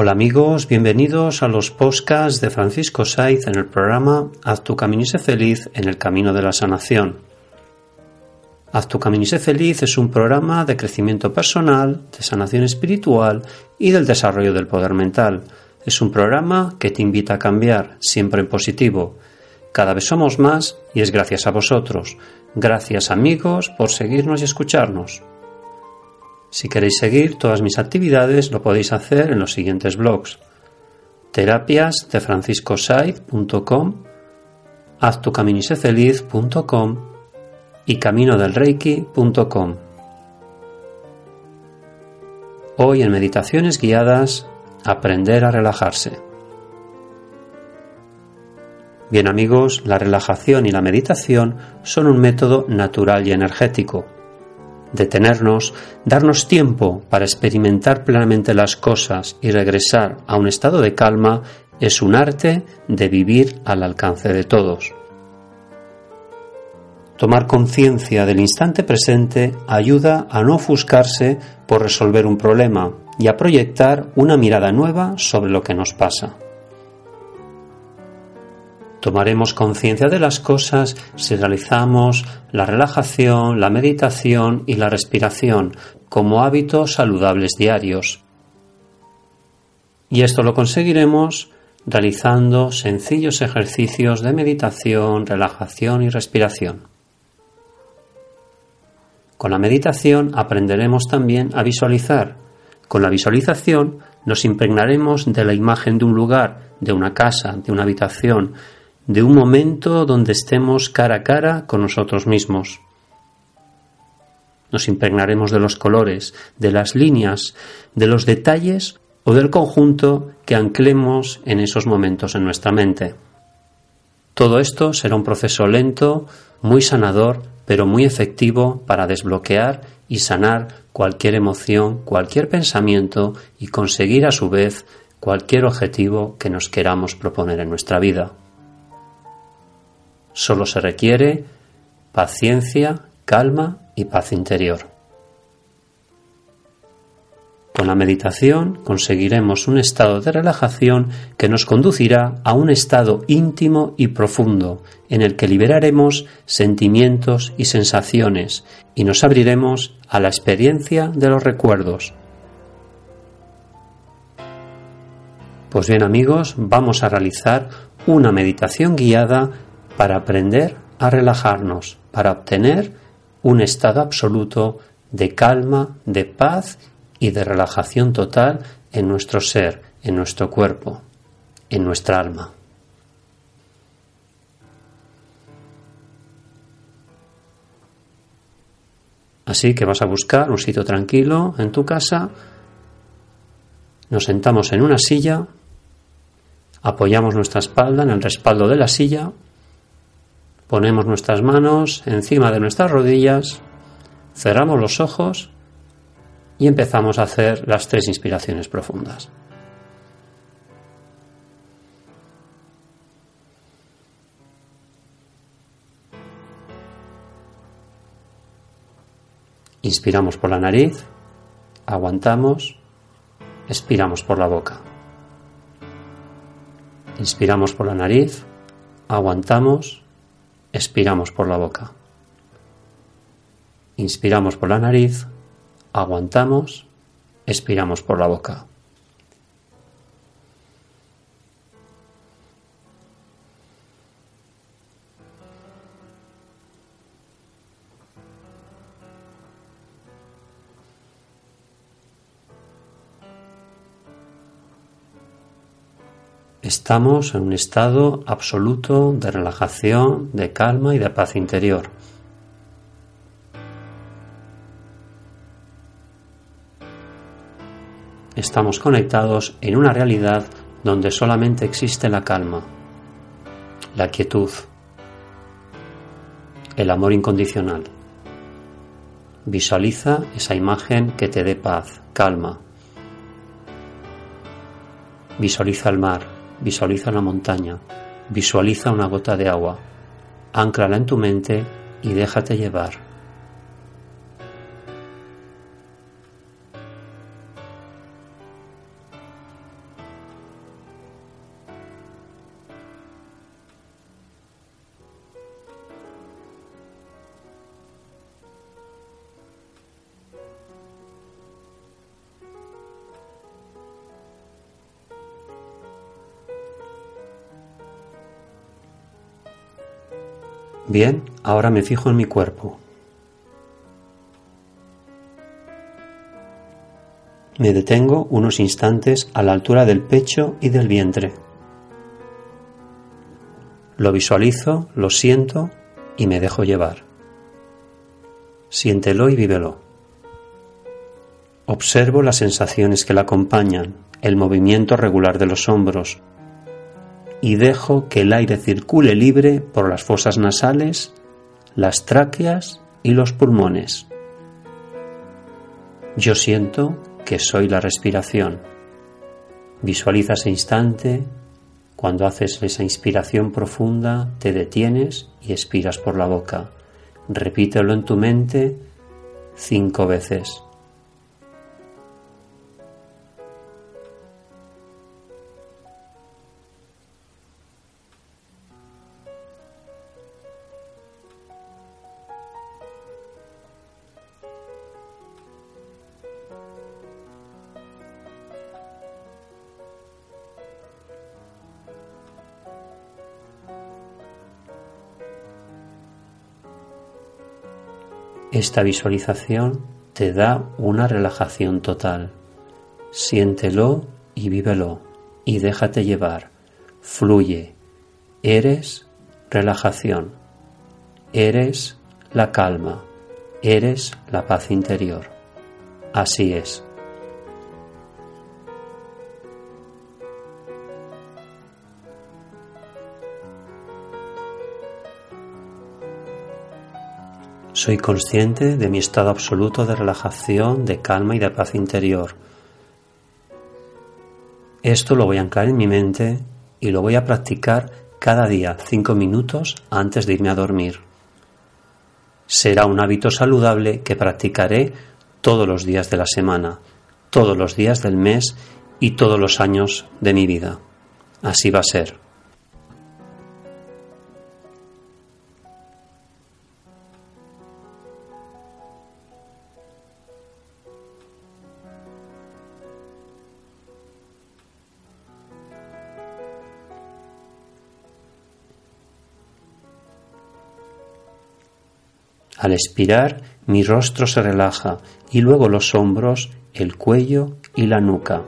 Hola amigos, bienvenidos a los podcasts de Francisco Saiz en el programa Haz tu camino y sé feliz en el camino de la sanación. Haz tu camino y sé feliz es un programa de crecimiento personal, de sanación espiritual y del desarrollo del poder mental. Es un programa que te invita a cambiar, siempre en positivo. Cada vez somos más y es gracias a vosotros. Gracias amigos por seguirnos y escucharnos. Si queréis seguir todas mis actividades lo podéis hacer en los siguientes blogs. Terapias de franciscosaiz.com, haztucaminisefeliz.com y caminodelreiki.com. Hoy en meditaciones guiadas, aprender a relajarse. Bien amigos, la relajación y la meditación son un método natural y energético detenernos, darnos tiempo para experimentar plenamente las cosas y regresar a un estado de calma es un arte de vivir al alcance de todos. Tomar conciencia del instante presente ayuda a no ofuscarse por resolver un problema y a proyectar una mirada nueva sobre lo que nos pasa. Tomaremos conciencia de las cosas si realizamos la relajación, la meditación y la respiración como hábitos saludables diarios. Y esto lo conseguiremos realizando sencillos ejercicios de meditación, relajación y respiración. Con la meditación aprenderemos también a visualizar. Con la visualización nos impregnaremos de la imagen de un lugar, de una casa, de una habitación, de un momento donde estemos cara a cara con nosotros mismos. Nos impregnaremos de los colores, de las líneas, de los detalles o del conjunto que anclemos en esos momentos en nuestra mente. Todo esto será un proceso lento, muy sanador, pero muy efectivo para desbloquear y sanar cualquier emoción, cualquier pensamiento y conseguir a su vez cualquier objetivo que nos queramos proponer en nuestra vida. Solo se requiere paciencia, calma y paz interior. Con la meditación conseguiremos un estado de relajación que nos conducirá a un estado íntimo y profundo en el que liberaremos sentimientos y sensaciones y nos abriremos a la experiencia de los recuerdos. Pues bien amigos, vamos a realizar una meditación guiada para aprender a relajarnos, para obtener un estado absoluto de calma, de paz y de relajación total en nuestro ser, en nuestro cuerpo, en nuestra alma. Así que vas a buscar un sitio tranquilo en tu casa, nos sentamos en una silla, apoyamos nuestra espalda en el respaldo de la silla Ponemos nuestras manos encima de nuestras rodillas, cerramos los ojos y empezamos a hacer las tres inspiraciones profundas. Inspiramos por la nariz, aguantamos, expiramos por la boca. Inspiramos por la nariz, aguantamos, expiramos por la boca. Inspiramos por la nariz, aguantamos, expiramos por la boca. Estamos en un estado absoluto de relajación, de calma y de paz interior. Estamos conectados en una realidad donde solamente existe la calma, la quietud, el amor incondicional. Visualiza esa imagen que te dé paz, calma. Visualiza el mar, Visualiza la montaña, visualiza una gota de agua, anclala en tu mente y déjate llevar. Bien, ahora me fijo en mi cuerpo. Me detengo unos instantes a la altura del pecho y del vientre. Lo visualizo, lo siento y me dejo llevar. Siéntelo y vívelo. Observo las sensaciones que la acompañan, el movimiento regular de los hombros, y dejo que el aire circule libre por las fosas nasales, las tráqueas y los pulmones. Yo siento que soy la respiración. Visualiza ese instante. Cuando haces esa inspiración profunda, te detienes y expiras por la boca. Repítelo en tu mente cinco veces. Esta visualización te da una relajación total. Siéntelo y vívelo y déjate llevar. Fluye. Eres relajación. Eres la calma. Eres la paz interior. Así es. Soy consciente de mi estado absoluto de relajación, de calma y de paz interior. Esto lo voy a anclar en mi mente y lo voy a practicar cada día, cinco minutos antes de irme a dormir. Será un hábito saludable que practicaré todos los días de la semana, todos los días del mes y todos los años de mi vida. Así va a ser. Al expirar, mi rostro se relaja y luego los hombros, el cuello y la nuca.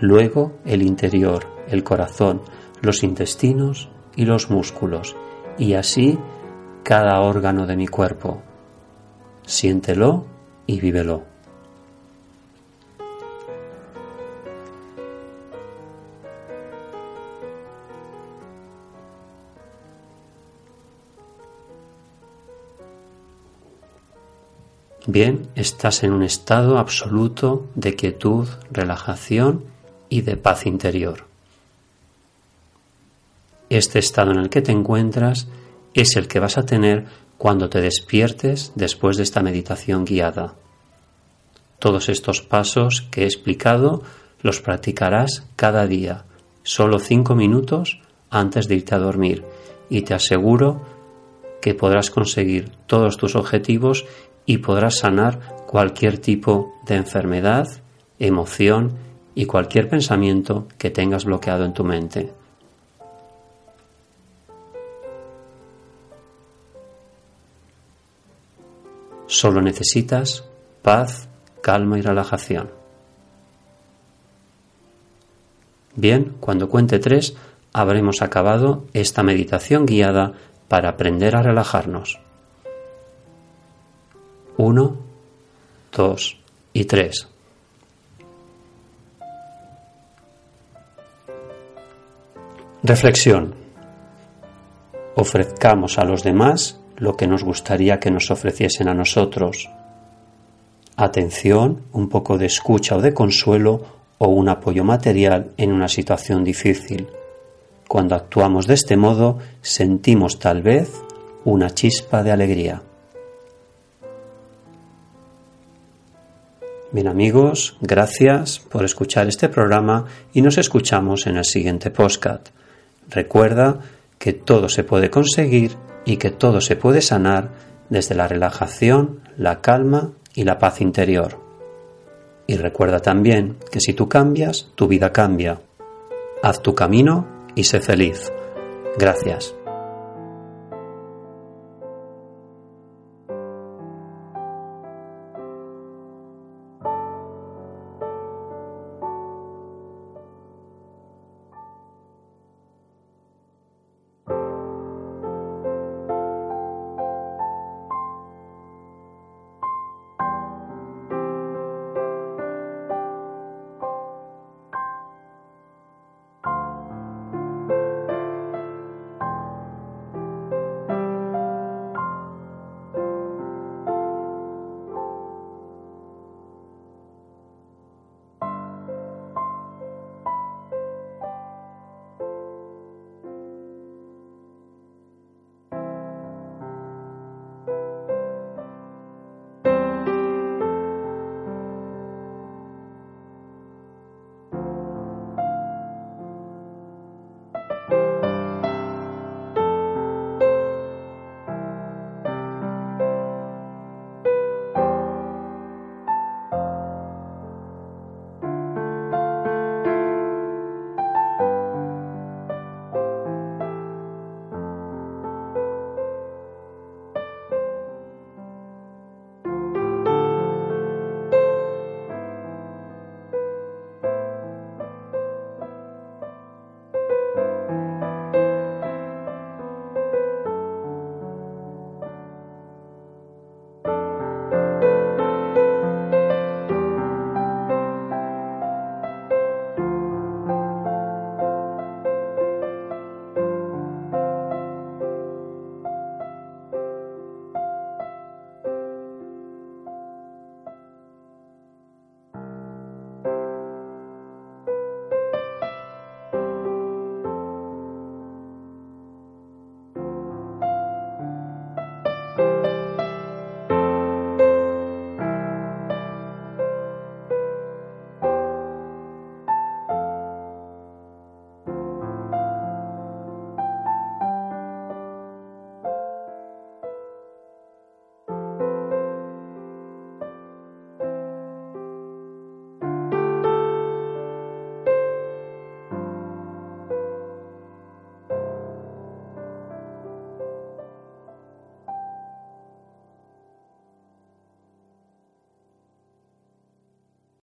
Luego el interior, el corazón, los intestinos y los músculos, y así cada órgano de mi cuerpo. Siéntelo y vívelo. Bien, estás en un estado absoluto de quietud, relajación y de paz interior. Este estado en el que te encuentras es el que vas a tener cuando te despiertes después de esta meditación guiada. Todos estos pasos que he explicado los practicarás cada día, solo cinco minutos antes de irte a dormir, y te aseguro que podrás conseguir todos tus objetivos y podrás sanar cualquier tipo de enfermedad, emoción y cualquier pensamiento que tengas bloqueado en tu mente. Solo necesitas paz, calma y relajación. Bien, cuando cuente tres, habremos acabado esta meditación guiada para aprender a relajarnos. Uno, dos y tres. Reflexión. Ofrezcamos a los demás lo que nos gustaría que nos ofreciesen a nosotros. Atención, un poco de escucha o de consuelo o un apoyo material en una situación difícil. Cuando actuamos de este modo, sentimos tal vez una chispa de alegría. Bien amigos, gracias por escuchar este programa y nos escuchamos en el siguiente podcast. Recuerda que todo se puede conseguir y que todo se puede sanar desde la relajación, la calma y la paz interior. Y recuerda también que si tú cambias, tu vida cambia. Haz tu camino y sé feliz. Gracias.